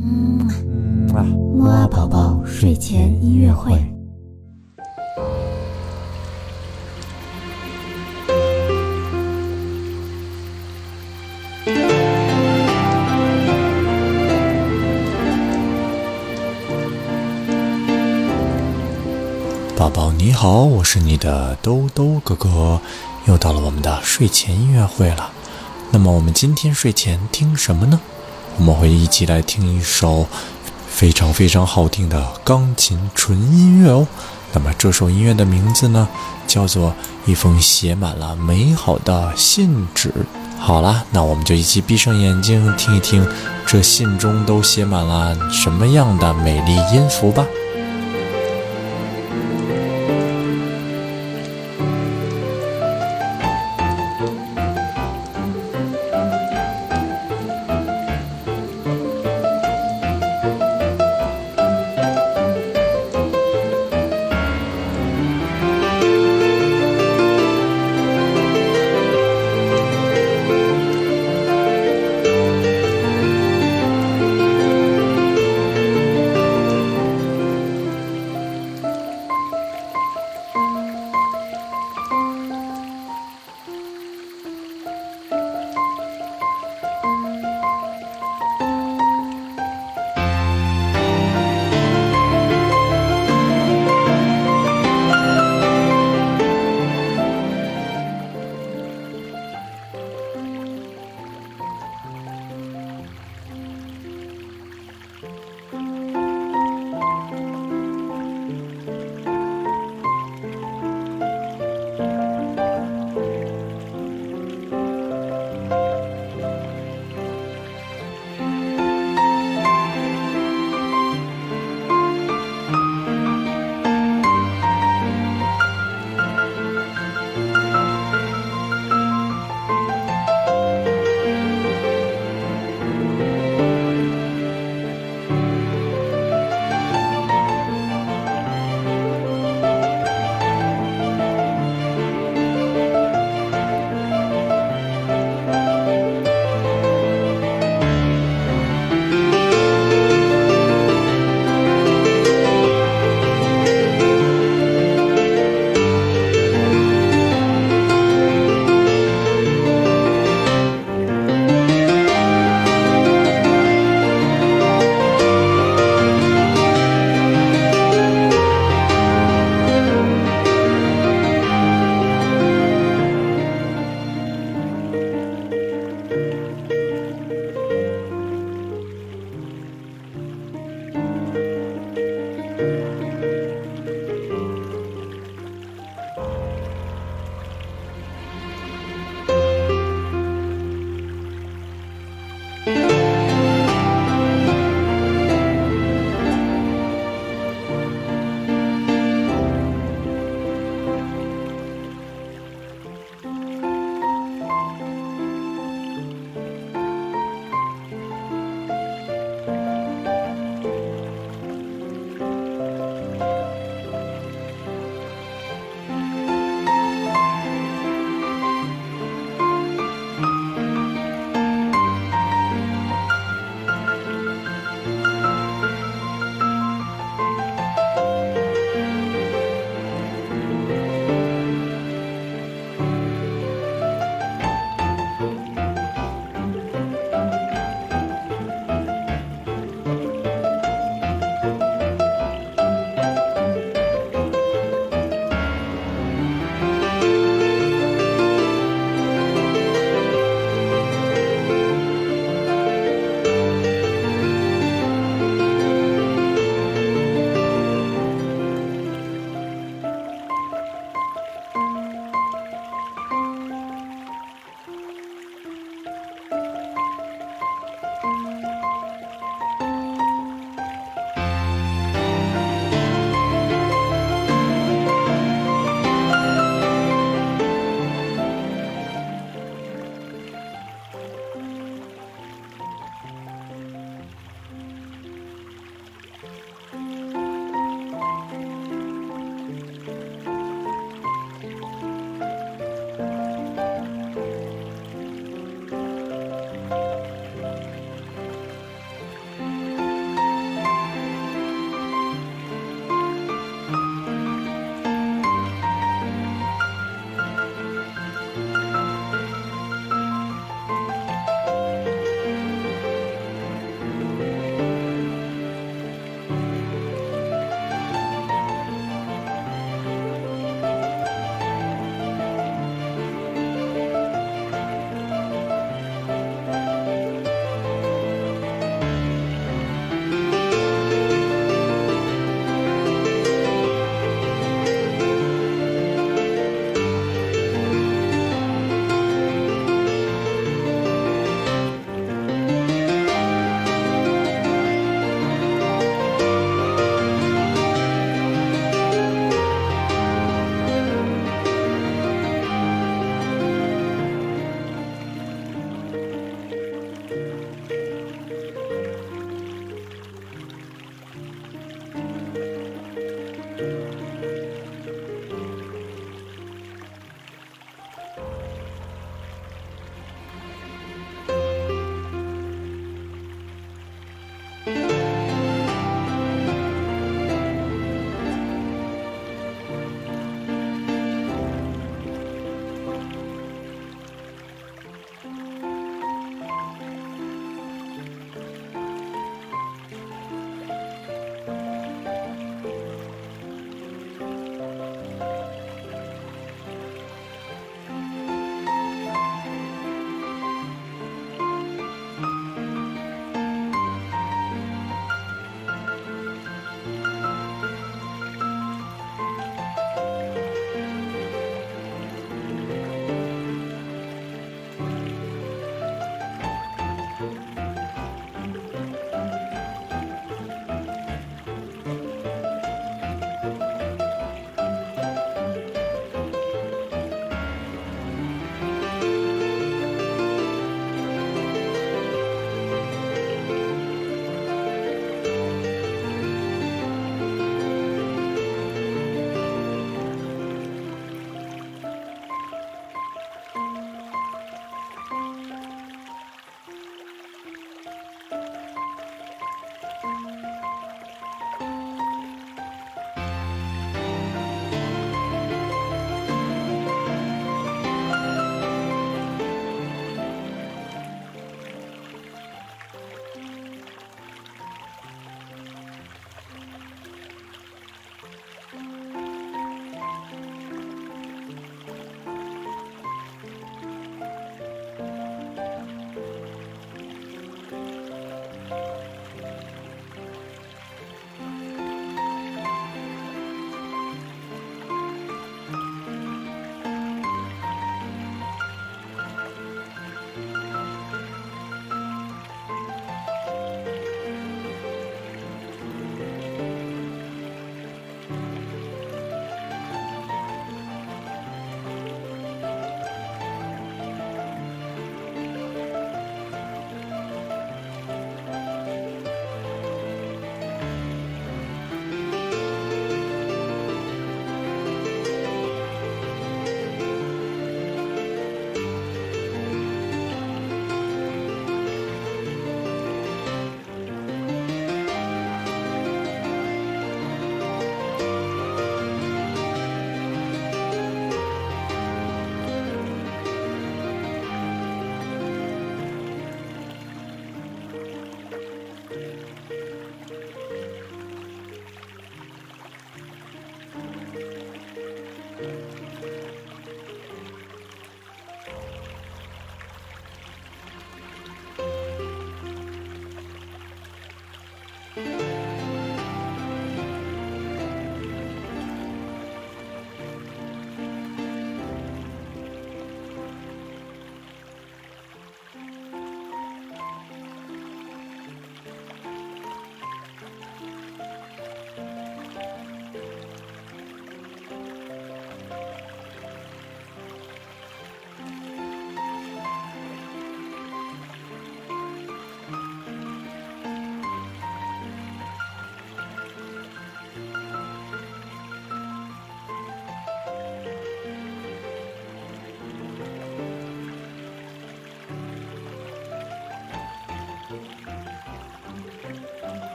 嗯啊，木啊宝宝睡前音乐会。宝宝你好，我是你的兜兜哥哥，又到了我们的睡前音乐会了。那么我们今天睡前听什么呢？我们会一起来听一首非常非常好听的钢琴纯音乐哦。那么这首音乐的名字呢，叫做《一封写满了美好的信纸》。好啦，那我们就一起闭上眼睛，听一听这信中都写满了什么样的美丽音符吧。